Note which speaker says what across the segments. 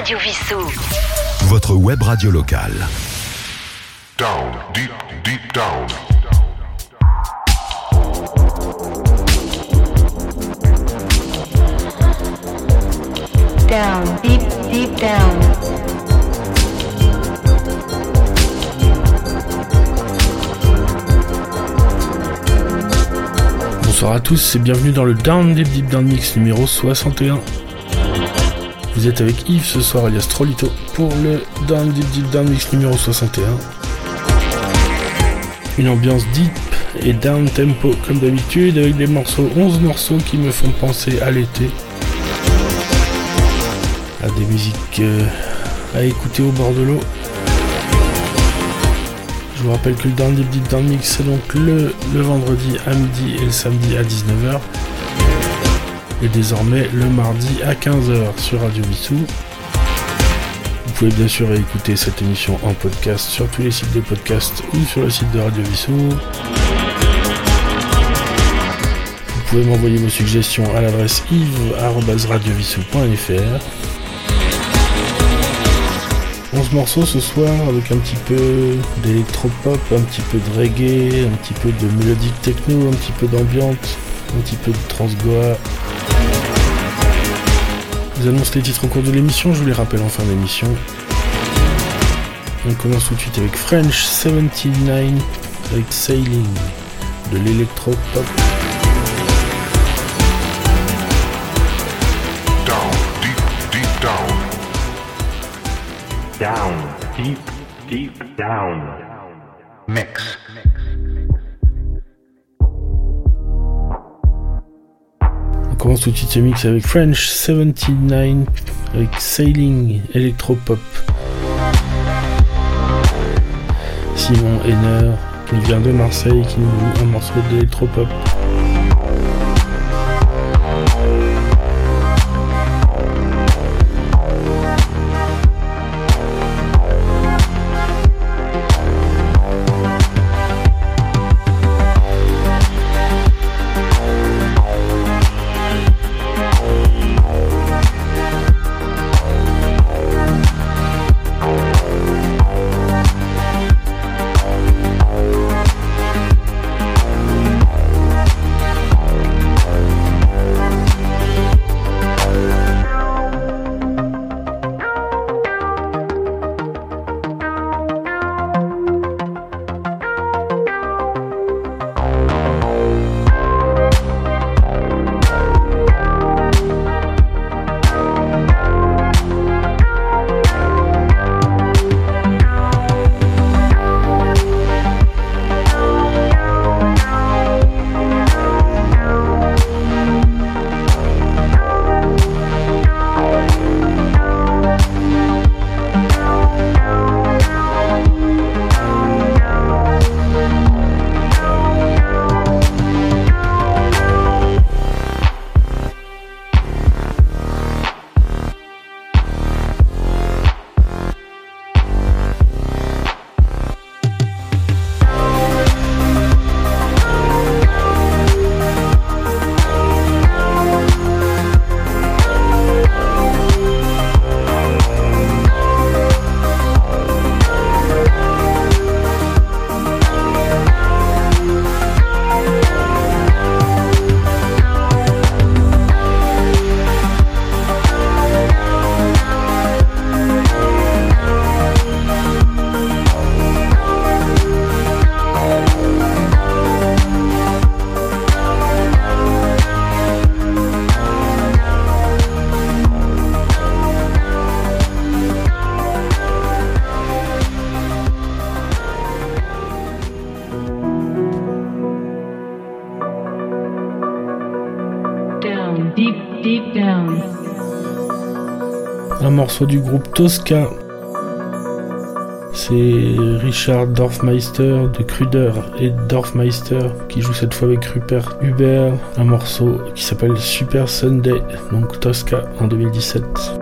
Speaker 1: Radio Vissou.
Speaker 2: Votre web radio locale.
Speaker 3: Down, deep, deep down.
Speaker 4: Down, deep, deep down.
Speaker 5: Bonsoir à tous et bienvenue dans le Down Deep Deep Down Mix numéro 61. Vous êtes avec Yves ce soir alias Trollito pour le Down Deep Deep Down Mix numéro 61. Une ambiance deep et down tempo comme d'habitude avec des morceaux, 11 morceaux qui me font penser à l'été. À des musiques euh, à écouter au bord de l'eau. Je vous rappelle que le Down Deep Deep Down Mix c'est donc le, le vendredi à midi et le samedi à 19h. Et désormais le mardi à 15h sur Radio Vissou. Vous pouvez bien sûr écouter cette émission en podcast sur tous les sites de podcast ou sur le site de Radio Vissou. Vous pouvez m'envoyer vos suggestions à l'adresse yves.radiovissou.fr 11 morceaux ce soir avec un petit peu d'électropop, un petit peu de reggae, un petit peu de mélodique techno, un petit peu d'ambiance, un petit peu de transgoa. Je vous annonce les titres au cours de l'émission, je vous les rappelle en fin d'émission. On commence tout de suite avec French 79 avec Sailing de l'électropop.
Speaker 3: Down, deep, deep down.
Speaker 6: Down, deep, deep down. Mix.
Speaker 5: Commence tout de suite ce mix avec French 79 avec Sailing Electropop. Simon Henner qui vient de Marseille qui nous joue un morceau d'électropop. Du groupe Tosca. C'est Richard Dorfmeister de Kruder et Dorfmeister qui joue cette fois avec Rupert Hubert. Un morceau qui s'appelle Super Sunday, donc Tosca en 2017.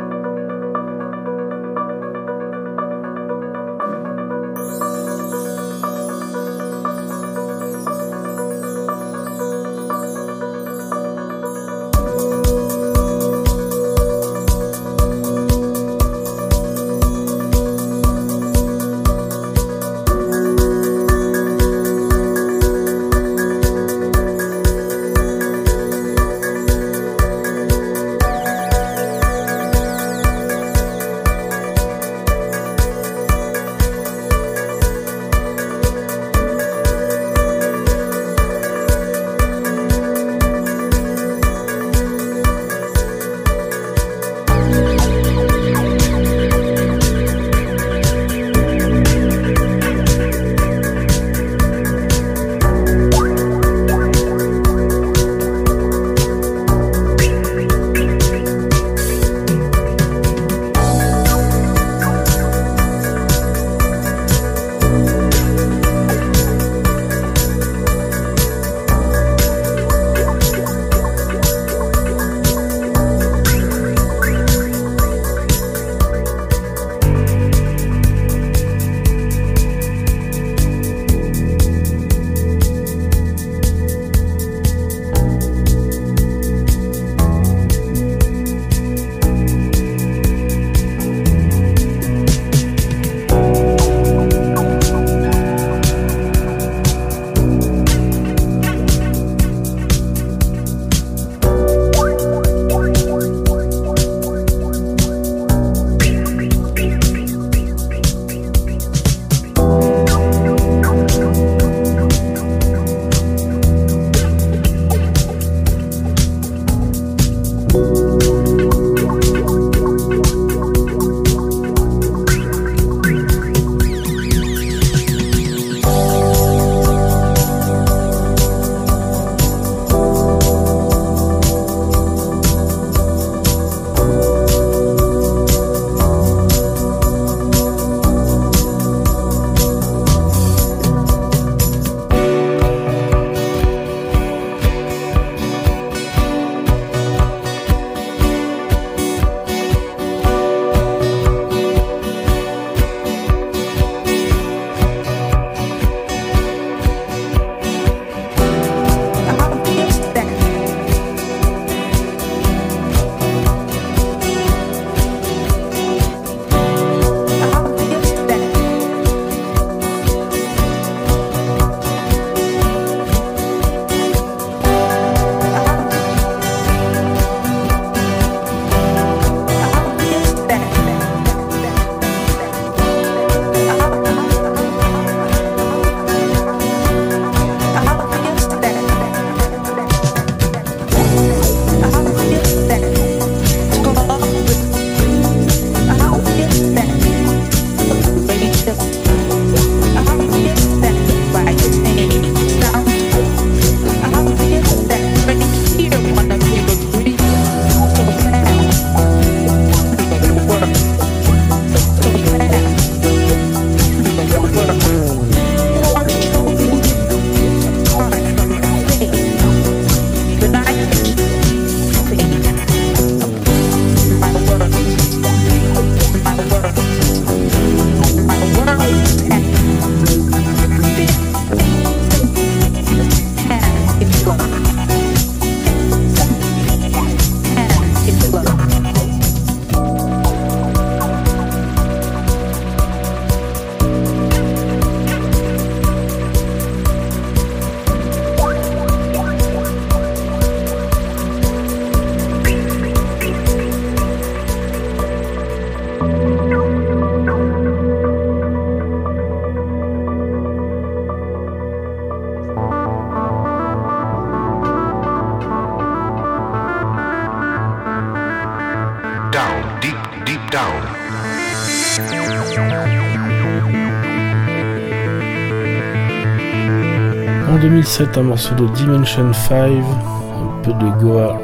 Speaker 5: 2007, un morceau de Dimension 5, un peu de Goa,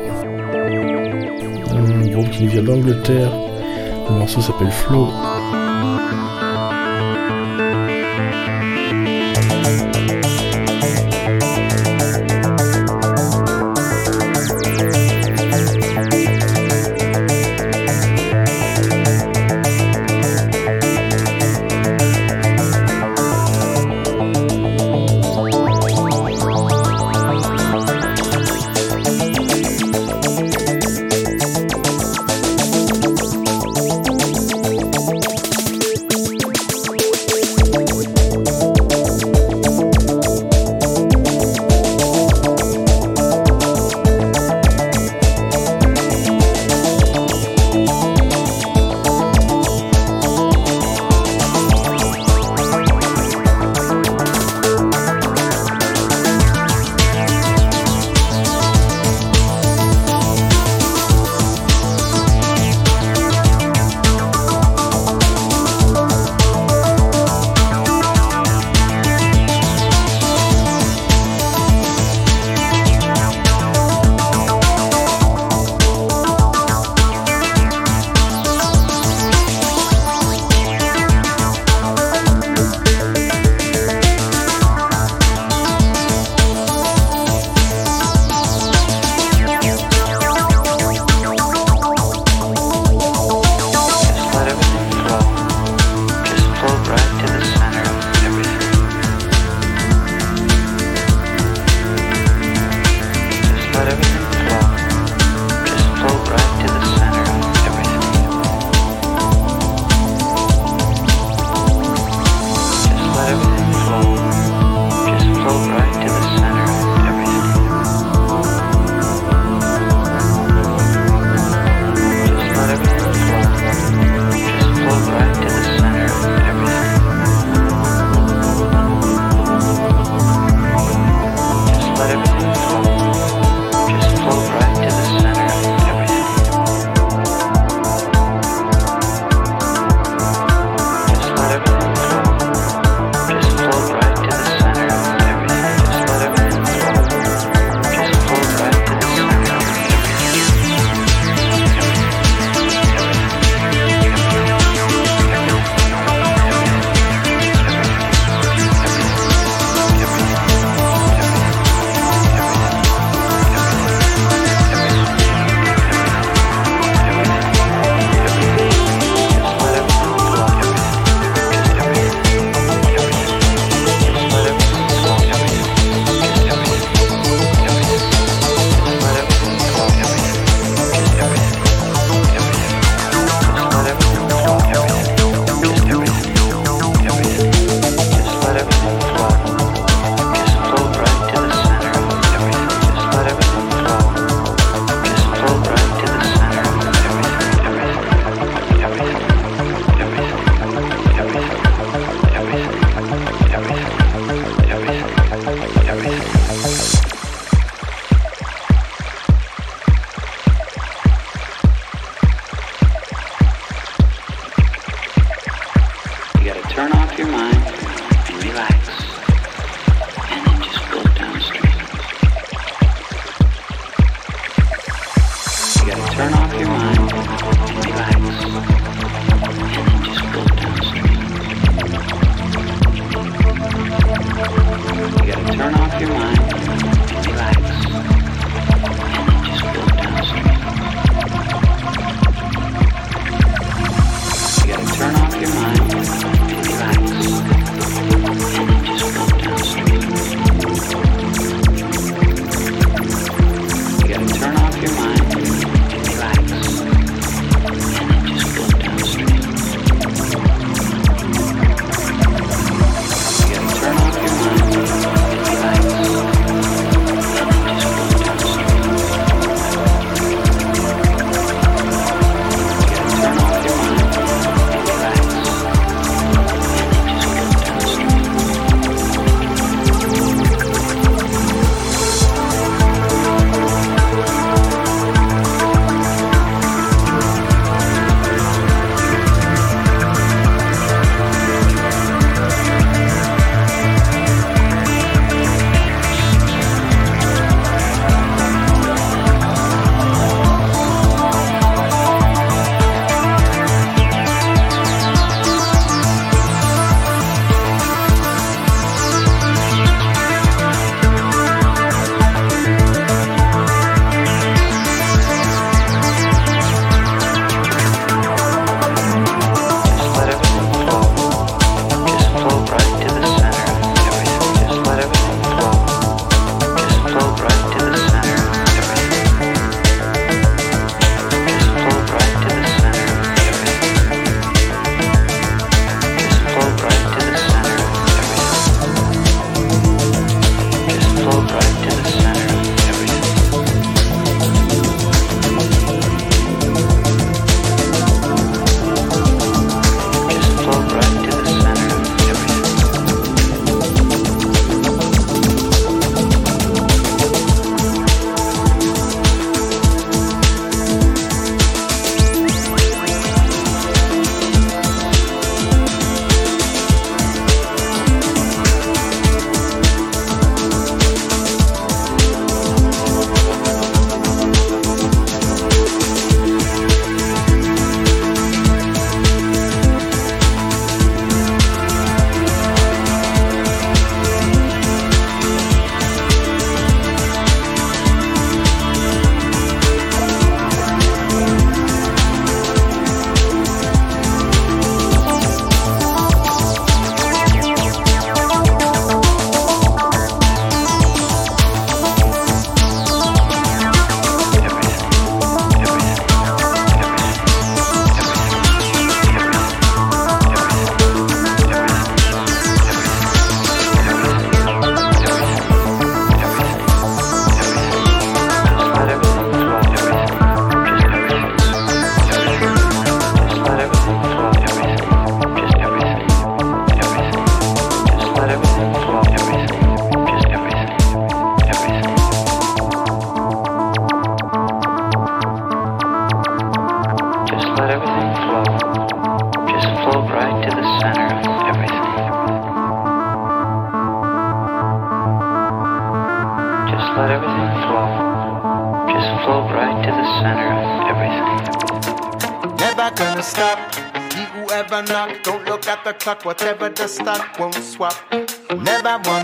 Speaker 5: un groupe qui vient d'Angleterre. Le morceau s'appelle Flow.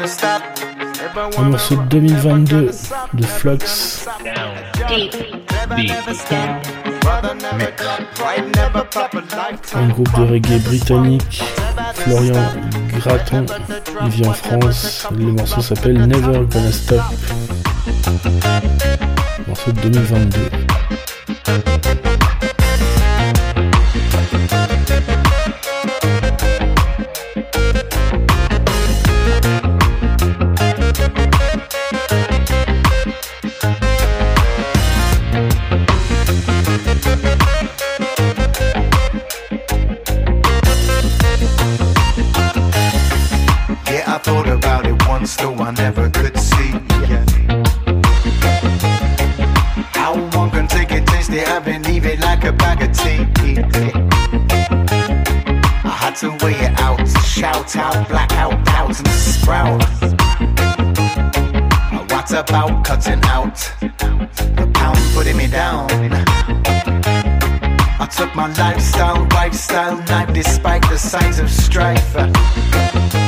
Speaker 7: stop.
Speaker 5: Un morceau 2022 de Flux. Un groupe de reggae britannique, Florian Graton, vit en France. Le morceau s'appelle Never Gonna Stop. Morceau de 2022.
Speaker 7: though I never could see. Yeah. How one can take it, taste they haven't even like a bag of tea. I had to weigh it out, shout out, blackout, doubts and sprouts. What about cutting out the pound putting me down? I took my lifestyle, lifestyle knife despite the signs of strife.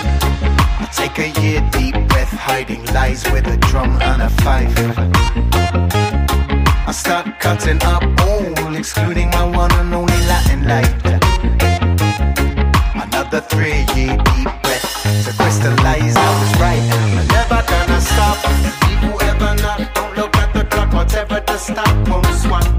Speaker 7: Take a year deep breath, hiding lies with a drum and a fife. I start cutting up all, excluding my one and only Latin light. Another three year deep breath to crystallize I was right. I'm never gonna stop. People ever not, don't look at the clock, whatever the stop won't swap.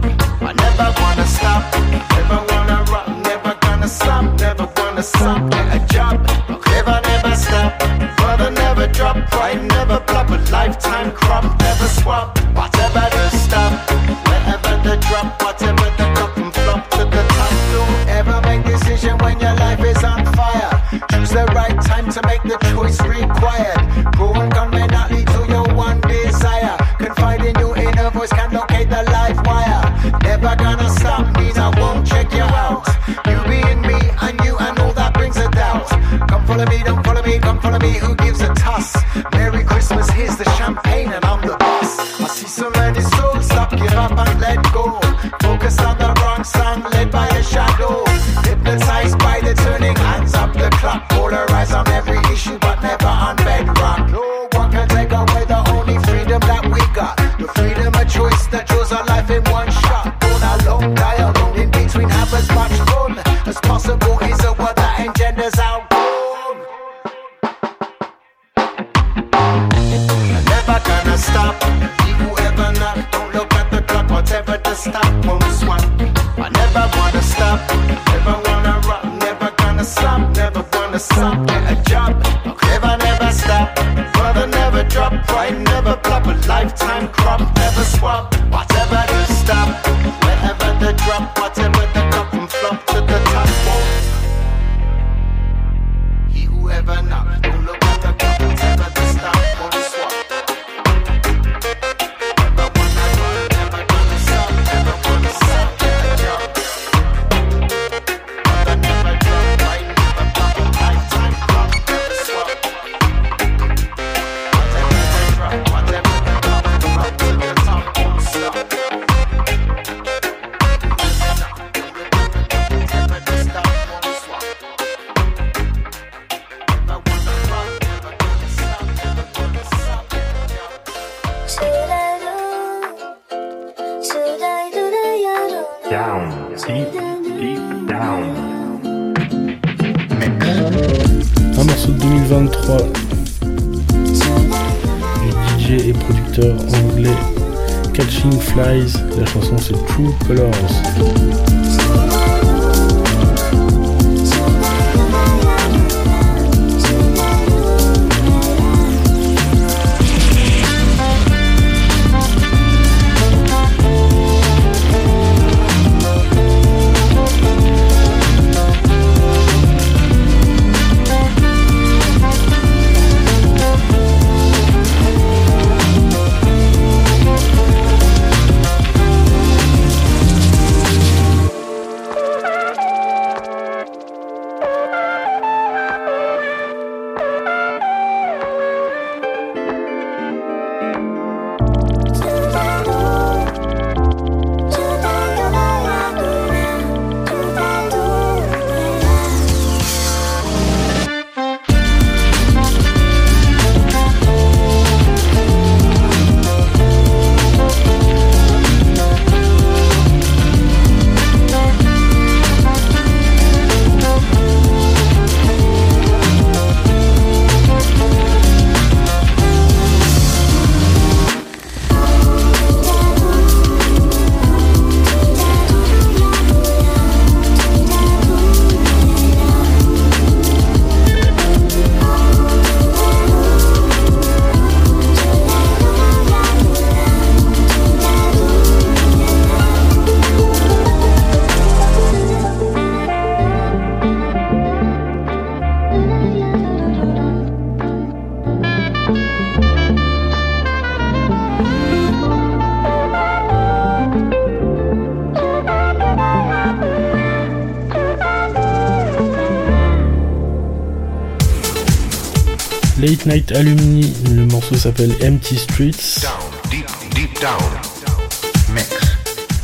Speaker 5: Late Night Alumni, le morceau s'appelle Empty Streets,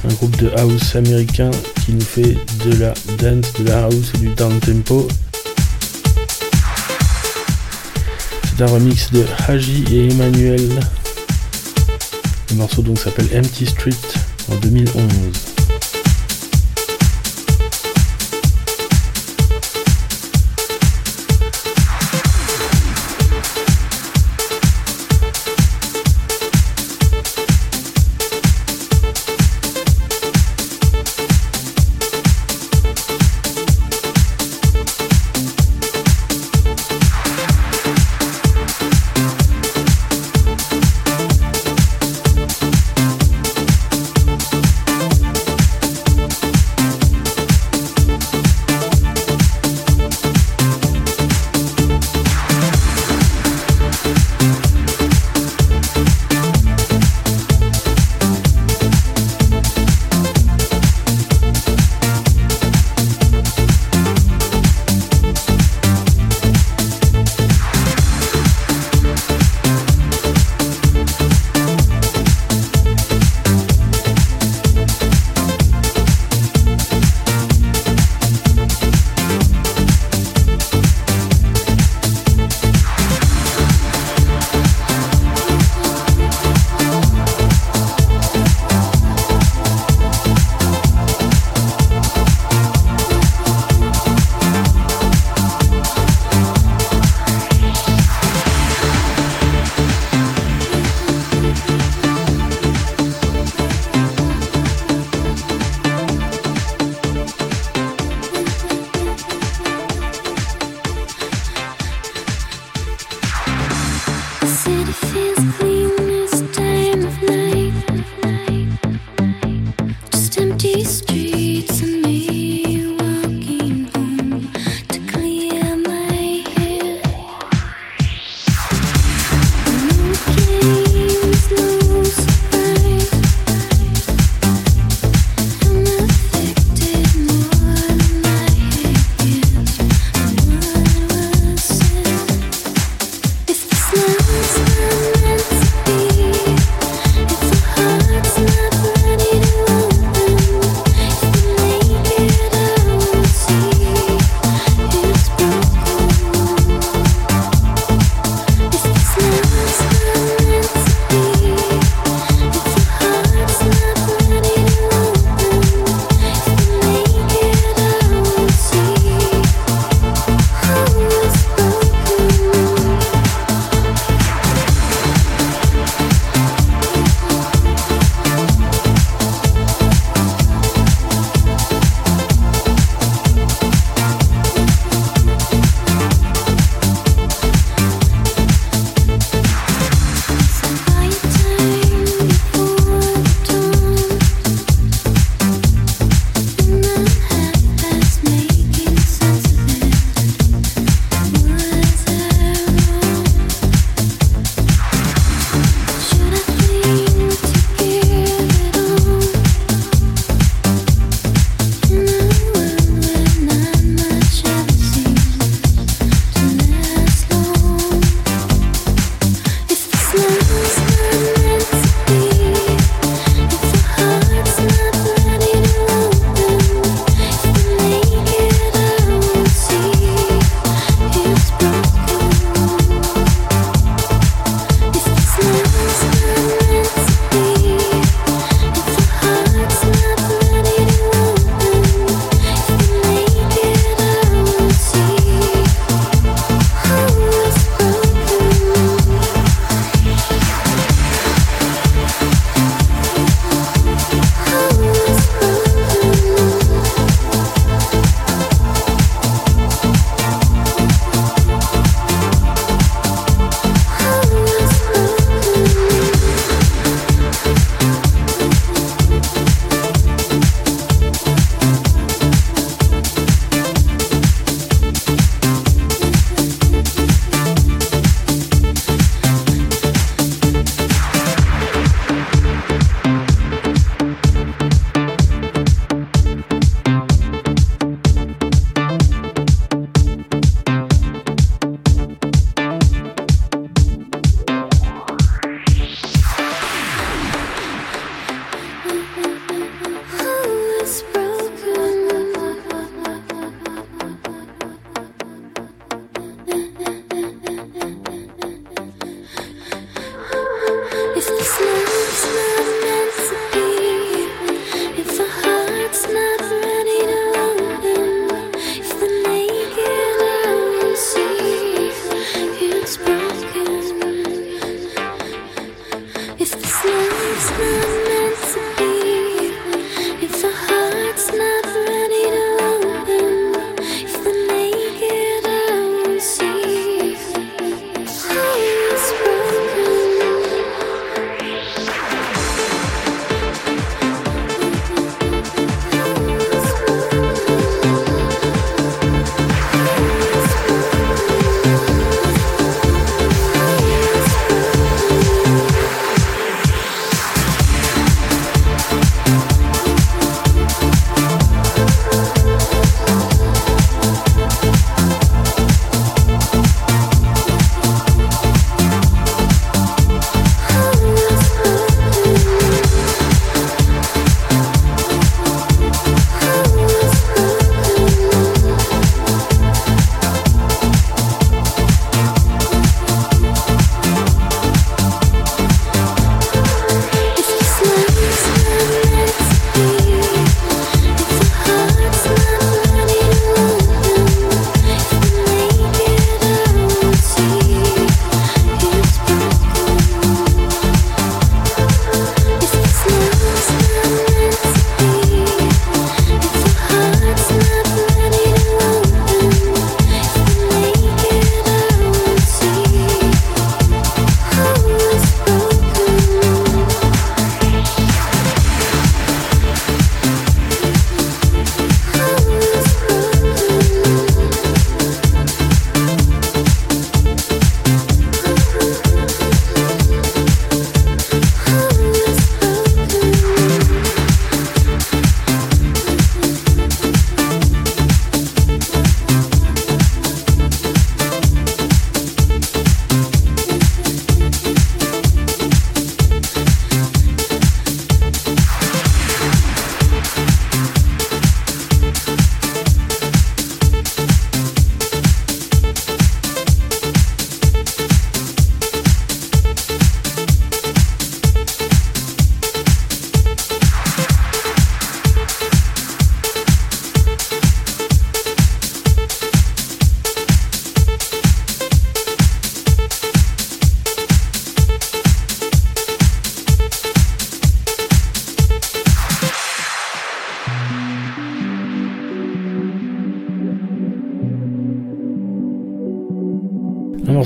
Speaker 5: un groupe de house américain qui nous fait de la dance, de la house et du down tempo. C'est un remix de Haji et Emmanuel. Le morceau donc s'appelle Empty Street en 2011.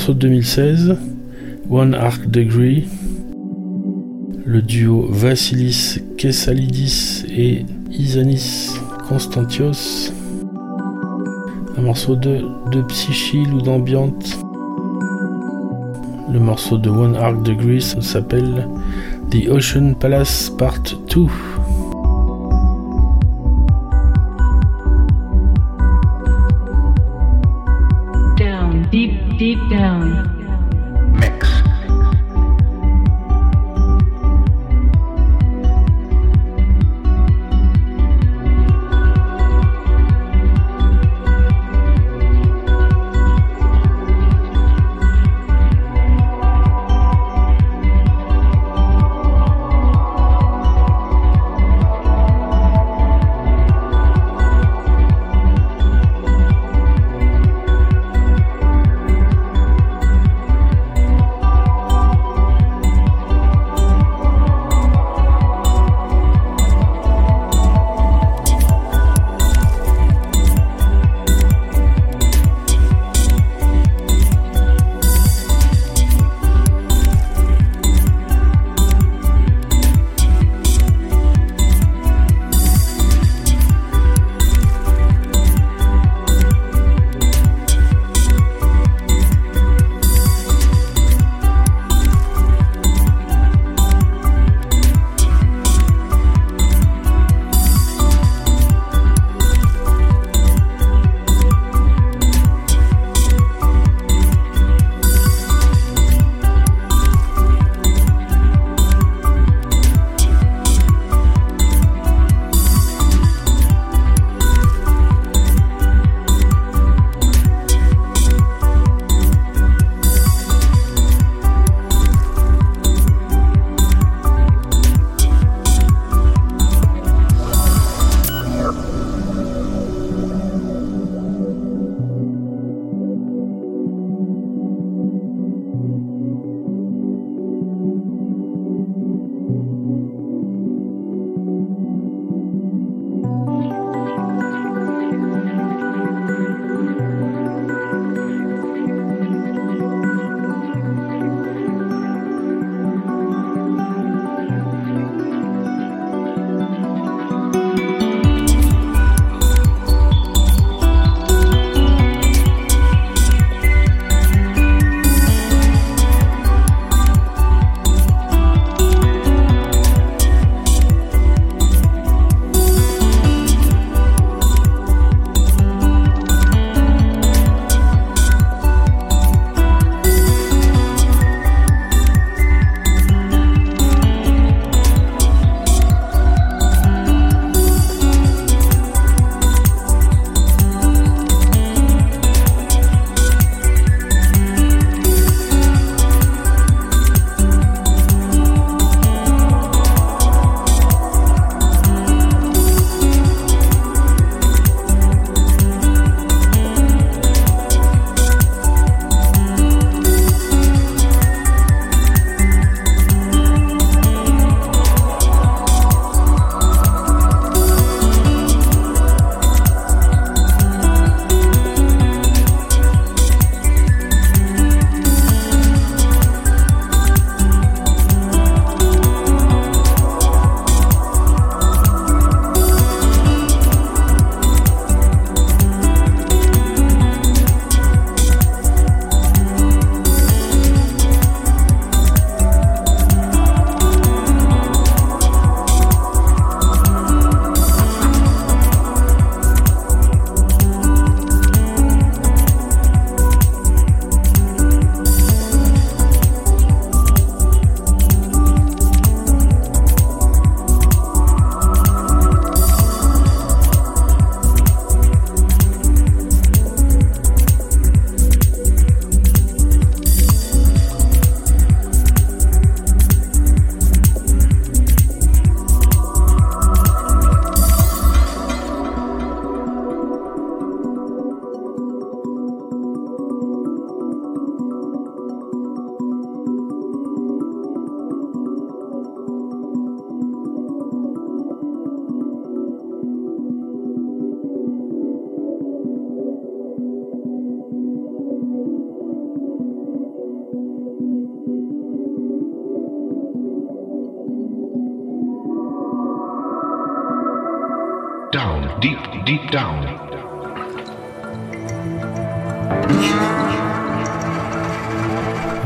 Speaker 5: Morceau de 2016, One Arc Degree, le duo Vassilis Kessalidis et Isanis Constantios. Un morceau de, de ou d'ambiante. Le morceau de One Arc Degree s'appelle The Ocean Palace Part 2.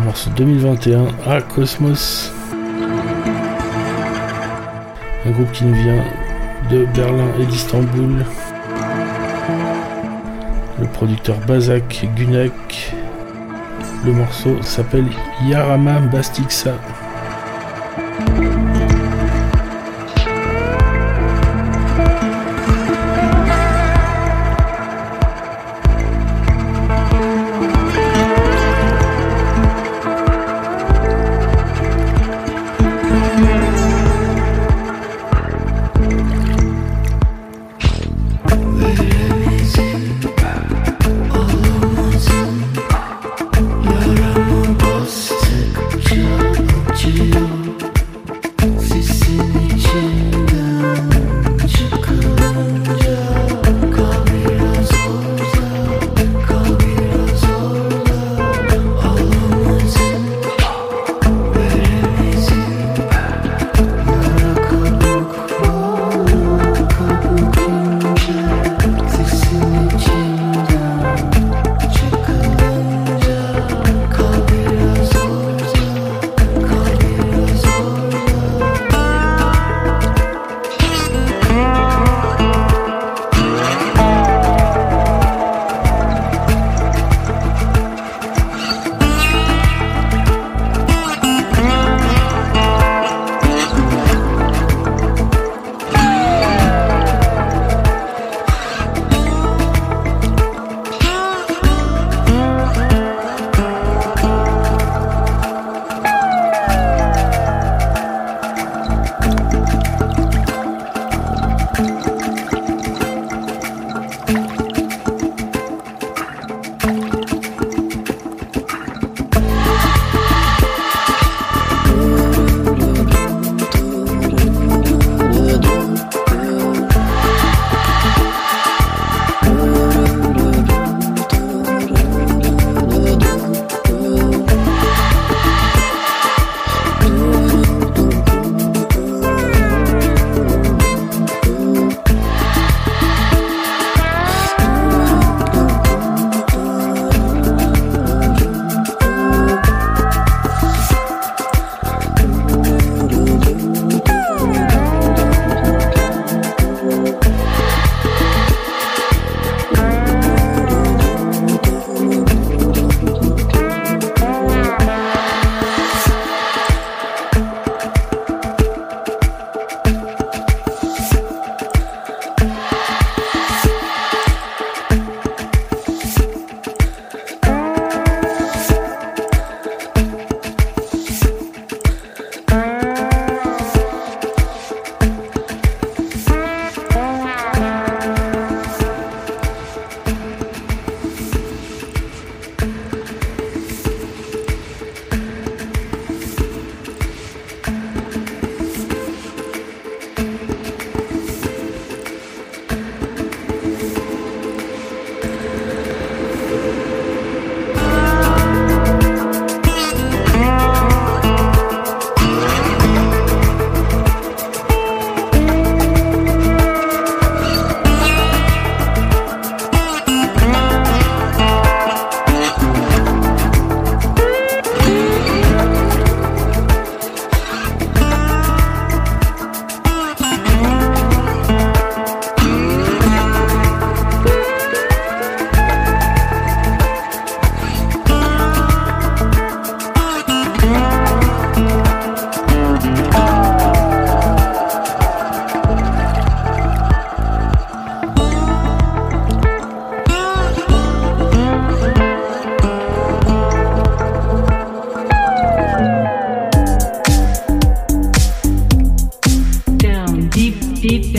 Speaker 7: Morceau 2021 à Cosmos. Un groupe qui nous vient de Berlin et d'Istanbul. Le producteur Bazak Gunek. Le morceau s'appelle Yarama Bastiksa.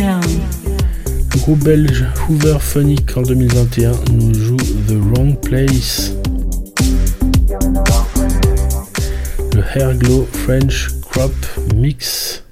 Speaker 7: Le groupe belge Hoover Phonic en 2021 nous joue The Wrong Place. Le Hair Glow French Crop Mix.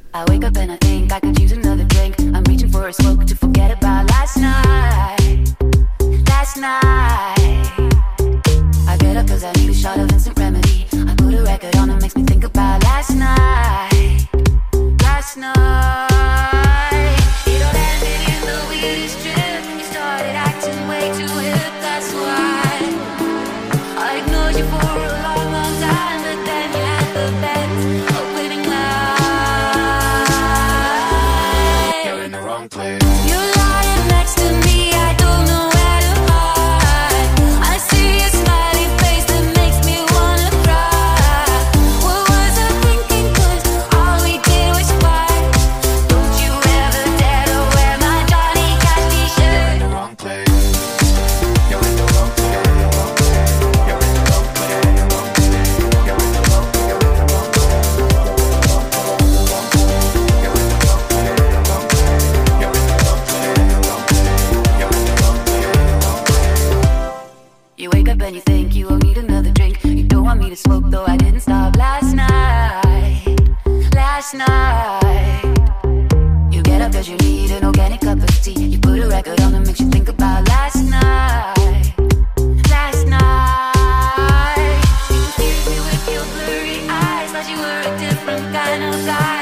Speaker 8: outside.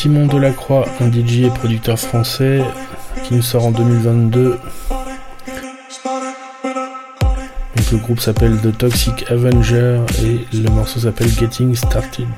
Speaker 8: Simon Delacroix, un DJ et producteur français qui nous sort en 2022. Le groupe s'appelle The Toxic Avenger et le morceau s'appelle Getting Started.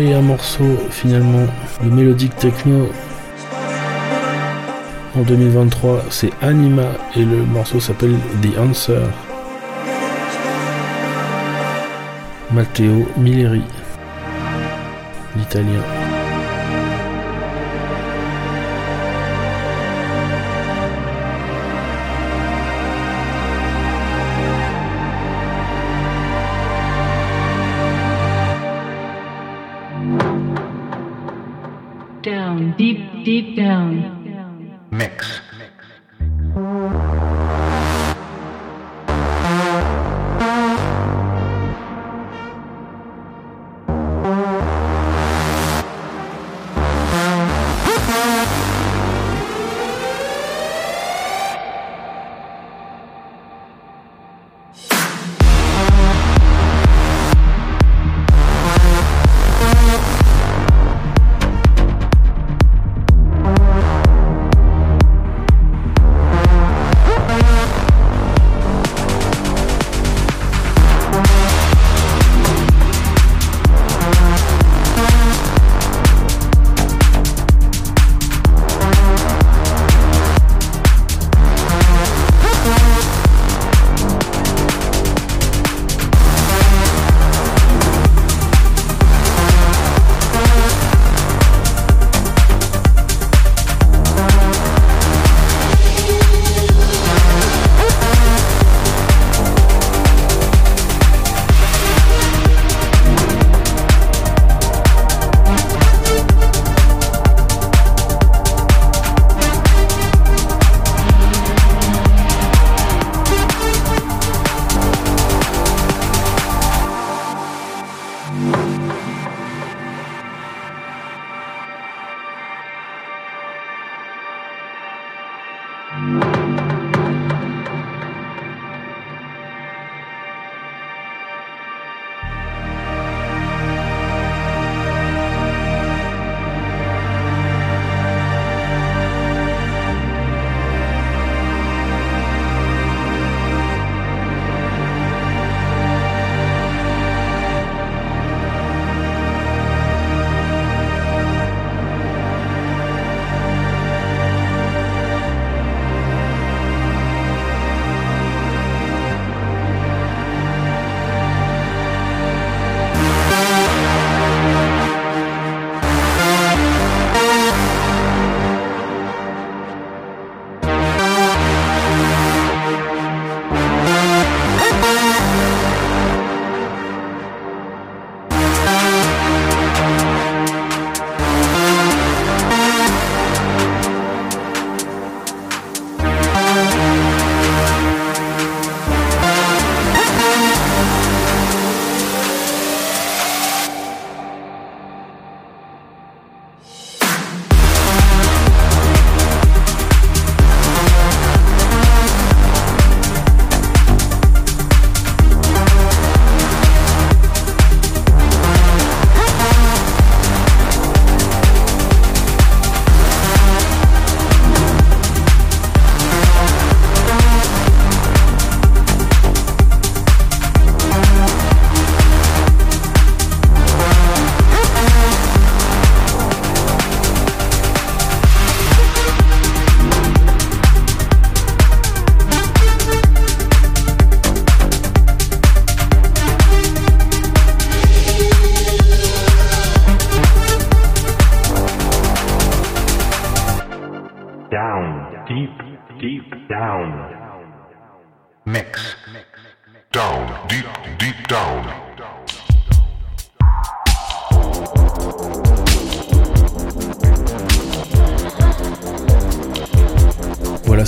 Speaker 5: Un morceau finalement de mélodique techno en 2023, c'est Anima et le morceau s'appelle The Answer. Matteo Milleri, l'italien.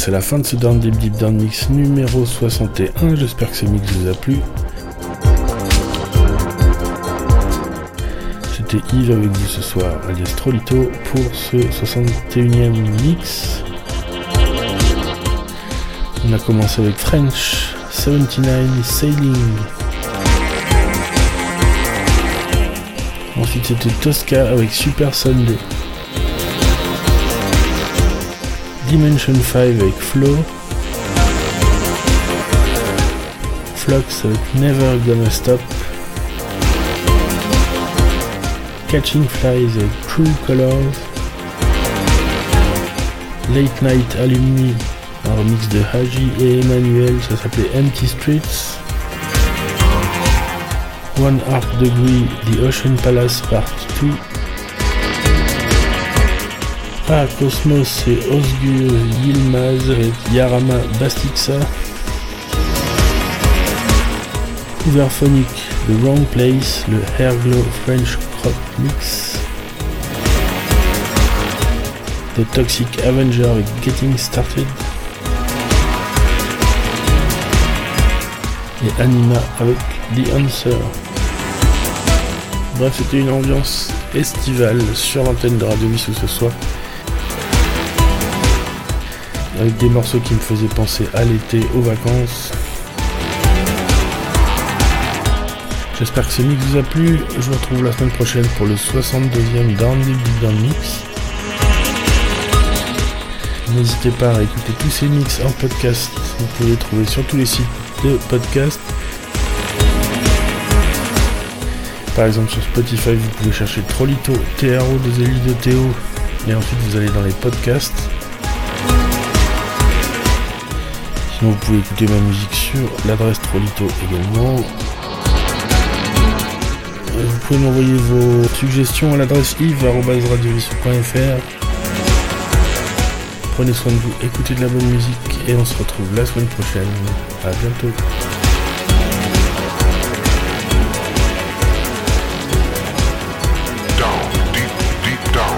Speaker 5: C'est la fin de ce Down Deep Deep Down Mix numéro 61. J'espère que ce mix vous a plu. C'était Yves avec vous ce soir, alias Trolito, pour ce 61e mix. On a commencé avec French 79 Sailing. Ensuite c'était Tosca avec Super Sunday. Dimension 5 avec Flow. Flux avec Never Gonna Stop. Catching Flies avec True Colors. Late Night Alumni, un remix de Haji et Emmanuel, ça s'appelait Empty Streets. One Arc Degree, The Ocean Palace Part 2. Ah, Cosmos et Osgur Yilmaz Yarama Bastixa. Hooverphonic, The Wrong Place, le Hair Glow French Crop Mix. The Toxic Avenger avec Getting Started. Et Anima avec The Answer. Bref, c'était une ambiance estivale sur l'antenne de Radio Vissou ce soir. Avec des morceaux qui me faisaient penser à l'été, aux vacances. J'espère que ce mix vous a plu. Je vous retrouve la semaine prochaine pour le 62e Down Deep Mix. N'hésitez pas à écouter tous ces mix en podcast. Vous pouvez les trouver sur tous les sites de podcast. Par exemple sur Spotify, vous pouvez chercher Trollito, TRO de Zélie de Théo. Et ensuite vous allez dans les podcasts. Sinon vous pouvez écouter ma musique sur l'adresse Trollito également. Vous pouvez m'envoyer vos suggestions à l'adresse yves.radiovision.fr Prenez soin de vous, écoutez de la bonne musique et on se retrouve la semaine prochaine. À bientôt.
Speaker 3: Down, deep, deep down.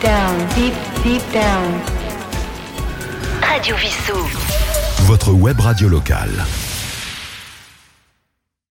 Speaker 4: Down, deep, deep down.
Speaker 9: Radio.
Speaker 2: Votre web radio locale.